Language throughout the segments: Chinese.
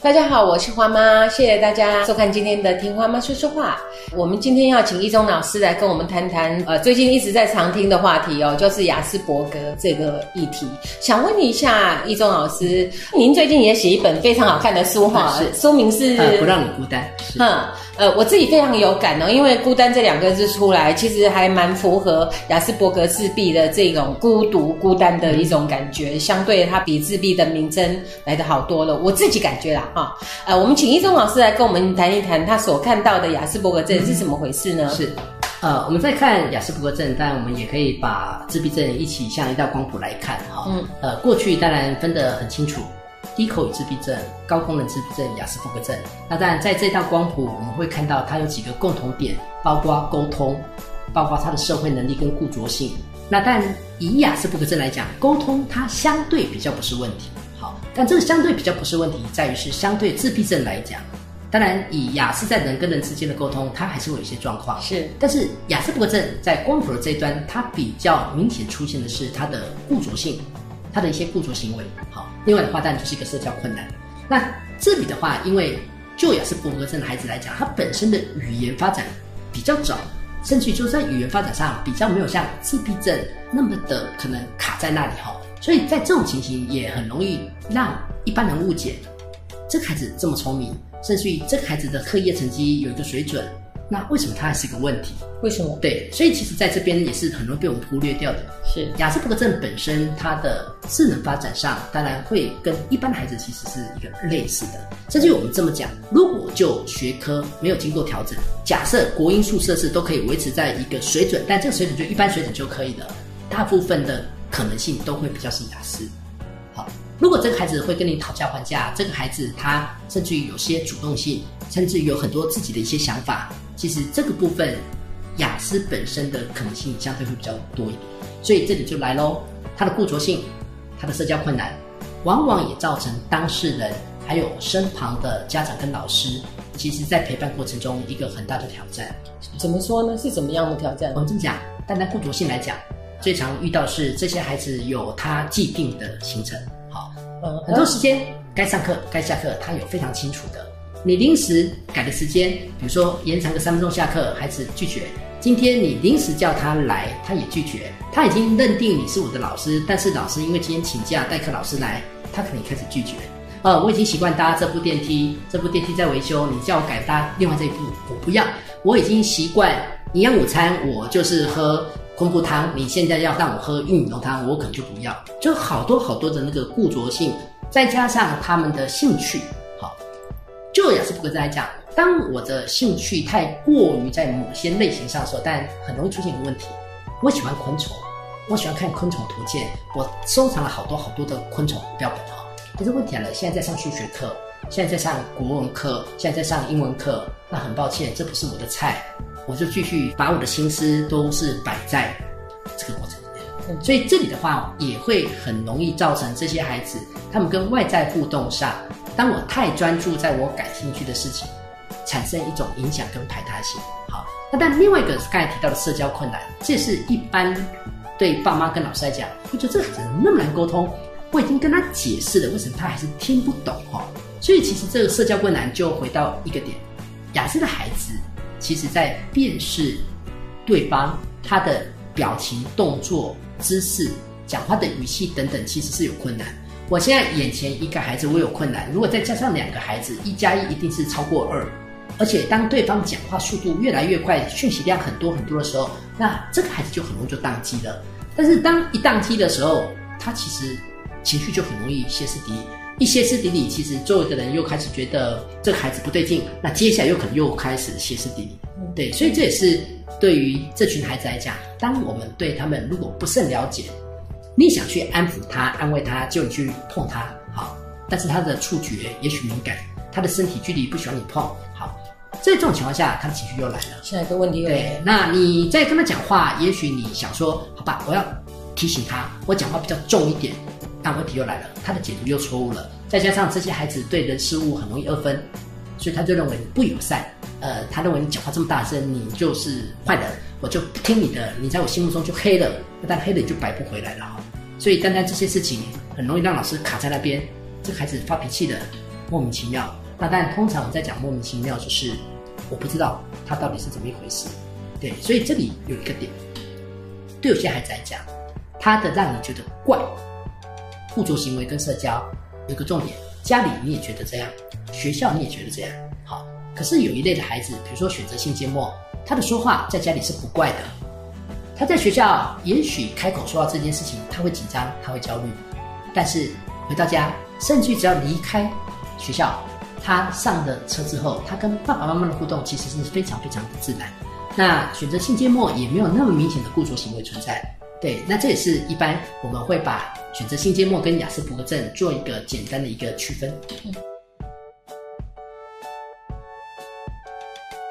大家好，我是花妈，谢谢大家收看今天的听花妈说说话。我们今天要请一中老师来跟我们谈谈，呃，最近一直在常听的话题哦，就是雅斯伯格这个议题。想问一下一中老师，您最近也写一本非常好看的书哈，书名是《不让你孤单》。嗯，呃，我自己非常有感哦，因为“孤单”这两个字出来，其实还蛮符合雅斯伯格自闭的这种孤独、孤单的一种感觉，相对它比自闭的名称来的好多了。我自己感觉啦。啊，呃，我们请一中老师来跟我们谈一谈他所看到的雅斯伯格症是怎么回事呢？是，呃，我们在看雅斯伯格症，当然我们也可以把自闭症一起像一道光谱来看哈。嗯，呃，过去当然分得很清楚，低口语自闭症、高功能自闭症、雅斯伯格症。那当然在这道光谱，我们会看到它有几个共同点，包括沟通，包括他的社会能力跟固着性。那但以雅斯伯格症来讲，沟通它相对比较不是问题。但这个相对比较不是问题，在于是相对自闭症来讲，当然以雅思在人跟人之间的沟通，它还是会有一些状况。是，但是雅思伯格症在光谱的这一端，它比较明显出现的是它的固着性，它的一些固着行为。好，另外的话，当然就是一个社交困难。那这里的话，因为就雅思伯格症的孩子来讲，他本身的语言发展比较早，甚至就在语言发展上比较没有像自闭症那么的可能卡在那里哈。所以在这种情形也很容易让一般人误解，这个孩子这么聪明，甚至于这个孩子的课业成绩有一个水准，那为什么他还是一个问题？为什么？对，所以其实在这边也是很容易被我们忽略掉的。是雅斯伯格症本身它的智能发展上，当然会跟一般的孩子其实是一个类似的。甚至于我们这么讲，如果就学科没有经过调整，假设国音数设置都可以维持在一个水准，但这个水准就一般水准就可以了，大部分的。可能性都会比较是雅思。好，如果这个孩子会跟你讨价还价，这个孩子他甚至于有些主动性，甚至于有很多自己的一些想法，其实这个部分雅思本身的可能性相对会比较多一点。所以这里就来喽，他的固着性，他的社交困难，往往也造成当事人还有身旁的家长跟老师，其实在陪伴过程中一个很大的挑战。怎么说呢？是怎么样的挑战？我们这么讲，单单固着性来讲。最常遇到是这些孩子有他既定的行程，好，呃，很多时间该上课该下课，他有非常清楚的。你临时改的时间，比如说延长个三分钟下课，孩子拒绝。今天你临时叫他来，他也拒绝。他已经认定你是我的老师，但是老师因为今天请假，代课老师来，他可能开始拒绝。呃，我已经习惯搭这部电梯，这部电梯在维修，你叫我改搭另外这一部，我不要。我已经习惯营养午餐，我就是喝。昆布汤，你现在要让我喝玉米浓汤，我可能就不要。就好多好多的那个固着性，再加上他们的兴趣，好，就雅斯伯格在讲，当我的兴趣太过于在某些类型上的时候，但很容易出现一个问题。我喜欢昆虫，我喜欢看昆虫图鉴，我收藏了好多好多的昆虫标本哈。可是问题来了，现在在上数学课，现在在上国文课，现在在上英文课，那很抱歉，这不是我的菜。我就继续把我的心思都是摆在这个过程里面，所以这里的话也会很容易造成这些孩子他们跟外在互动上，当我太专注在我感兴趣的事情，产生一种影响跟排他性。好，那但另外一个刚才提到的社交困难，这是一般对爸妈跟老师来讲，会觉得这个孩子那么难沟通，我已经跟他解释了，为什么他还是听不懂哈？所以其实这个社交困难就回到一个点，雅思的孩子。其实，在辨识对方他的表情、动作、姿势、讲话的语气等等，其实是有困难。我现在眼前一个孩子，我有困难。如果再加上两个孩子，一加一一定是超过二。而且，当对方讲话速度越来越快，讯息量很多很多的时候，那这个孩子就很容易就宕机了。但是，当一宕机的时候，他其实情绪就很容易歇斯底里。一歇斯底里，其实周围的人又开始觉得这个孩子不对劲，那接下来又可能又开始歇斯底里。对，所以这也是对于这群孩子来讲，当我们对他们如果不甚了解，你想去安抚他、安慰他，就你去碰他，好，但是他的触觉也许敏感，他的身体距离不喜欢你碰，好，在这种情况下，他的情绪又来了。下一个问题，对，那你在跟他讲话，也许你想说，好吧，我要提醒他，我讲话比较重一点。但问题又来了，他的解读又错误了，再加上这些孩子对人事物很容易二分，所以他就认为你不友善。呃，他认为你讲话这么大声，你就是坏人，我就不听你的，你在我心目中就黑了。但黑了你就白不回来了哈。所以单单这些事情很容易让老师卡在那边，这个孩子发脾气的，莫名其妙。那但通常我在讲莫名其妙，就是我不知道他到底是怎么一回事。对，所以这里有一个点，对有些孩子来讲，他的让你觉得怪，附着行为跟社交有个重点，家里你也觉得这样，学校你也觉得这样，好。可是有一类的孩子，比如说选择性缄默，他的说话在家里是不怪的，他在学校也许开口说到这件事情，他会紧张，他会焦虑，但是回到家，甚至只要离开学校，他上了车之后，他跟爸爸妈妈的互动其实是非常非常的自然。那选择性缄默也没有那么明显的固着行为存在。对，那这也是一般我们会把选择性缄默跟雅思伯格症做一个简单的一个区分。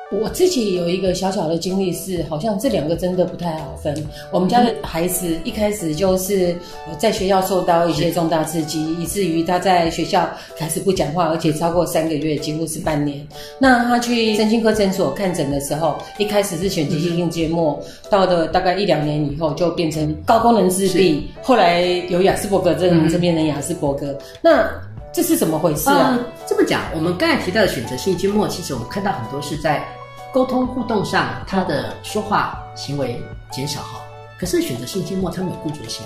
我自己有一个小小的经历是，好像这两个真的不太好分。我们家的孩子一开始就是在学校受到一些重大刺激，以至于他在学校开始不讲话，而且超过三个月，几乎是半年。那他去身心科诊所看诊的时候，一开始是选择性缄默，到了大概一两年以后就变成高功能自闭，后来有雅斯伯格症，这变成雅斯伯格。那这是怎么回事啊？这么讲，我们刚才提到的选择性缄默，其实我们看到很多是在。沟通互动上，他的说话行为减少哈，可是选择性缄默，他没有固着性，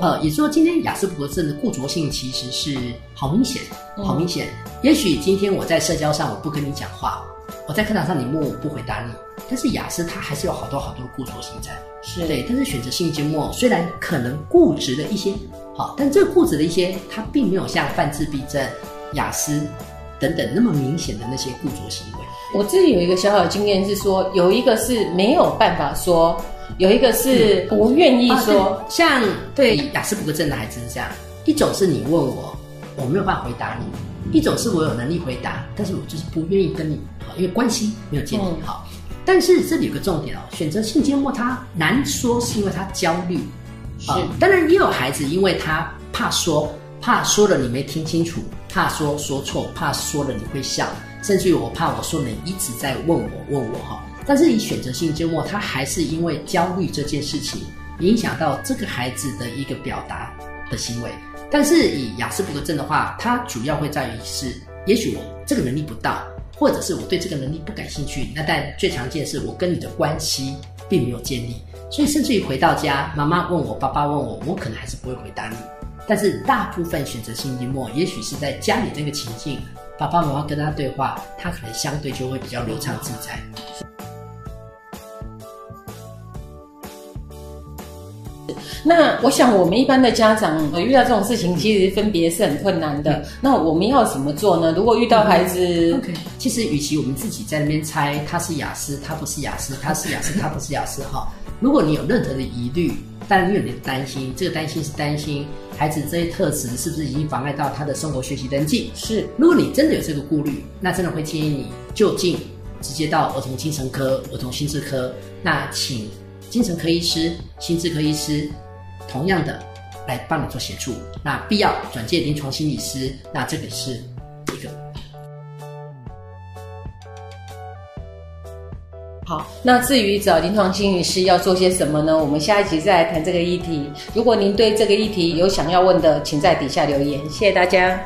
呃，也就是说，今天雅思伯格症的固着性其实是好明显，好明显。也许今天我在社交上我不跟你讲话，我在课堂上你默我不回答你，但是雅思他还是有好多好多固着性在，是对。但是选择性缄默虽然可能固执的一些，好，但这个固执的一些，它并没有像泛自闭症、雅思等等那么明显的那些固着行为。我自己有一个小小的经验是说，有一个是没有办法说，有一个是不愿意说。像对雅思伯格症的孩子是这样，一种是你问我，我没有办法回答你；一种是我有能力回答，但是我就是不愿意跟你，因为关系没有建立好。但是这里有个重点哦，选择性缄默他难说，是因为他焦虑。是，当然也有孩子，因为他怕说，怕说了你没听清楚，怕说说错，怕说了你会笑。甚至于我怕我说你一直在问我问我哈，但是以选择性缄默，他还是因为焦虑这件事情影响到这个孩子的一个表达的行为。但是以雅斯伯格症的话，它主要会在于是，也许我这个能力不到，或者是我对这个能力不感兴趣。那但最常见是我跟你的关系并没有建立，所以甚至于回到家，妈妈问我，爸爸问我，我可能还是不会回答你。但是大部分选择性缄默，也许是在家里这个情境。爸爸妈妈跟他对话，他可能相对就会比较流畅自在。那我想，我们一般的家长遇到这种事情，其实分别是很困难的。那我们要怎么做呢？如果遇到孩子，OK，其实与其我们自己在那边猜他是雅思，他不是雅思，他是雅思，他不是雅思，哈。如果你有任何的疑虑，但你有点担心，这个担心是担心孩子这些特质是不是已经妨碍到他的生活学习登记？是。如果你真的有这个顾虑，那真的会建议你就近直接到儿童精神科、儿童心智科，那请精神科医师、心智科医师同样的来帮你做协助。那必要转介临床心理师，那这个是一个。好，那至于找临床心理师要做些什么呢？我们下一集再来谈这个议题。如果您对这个议题有想要问的，请在底下留言。谢谢大家。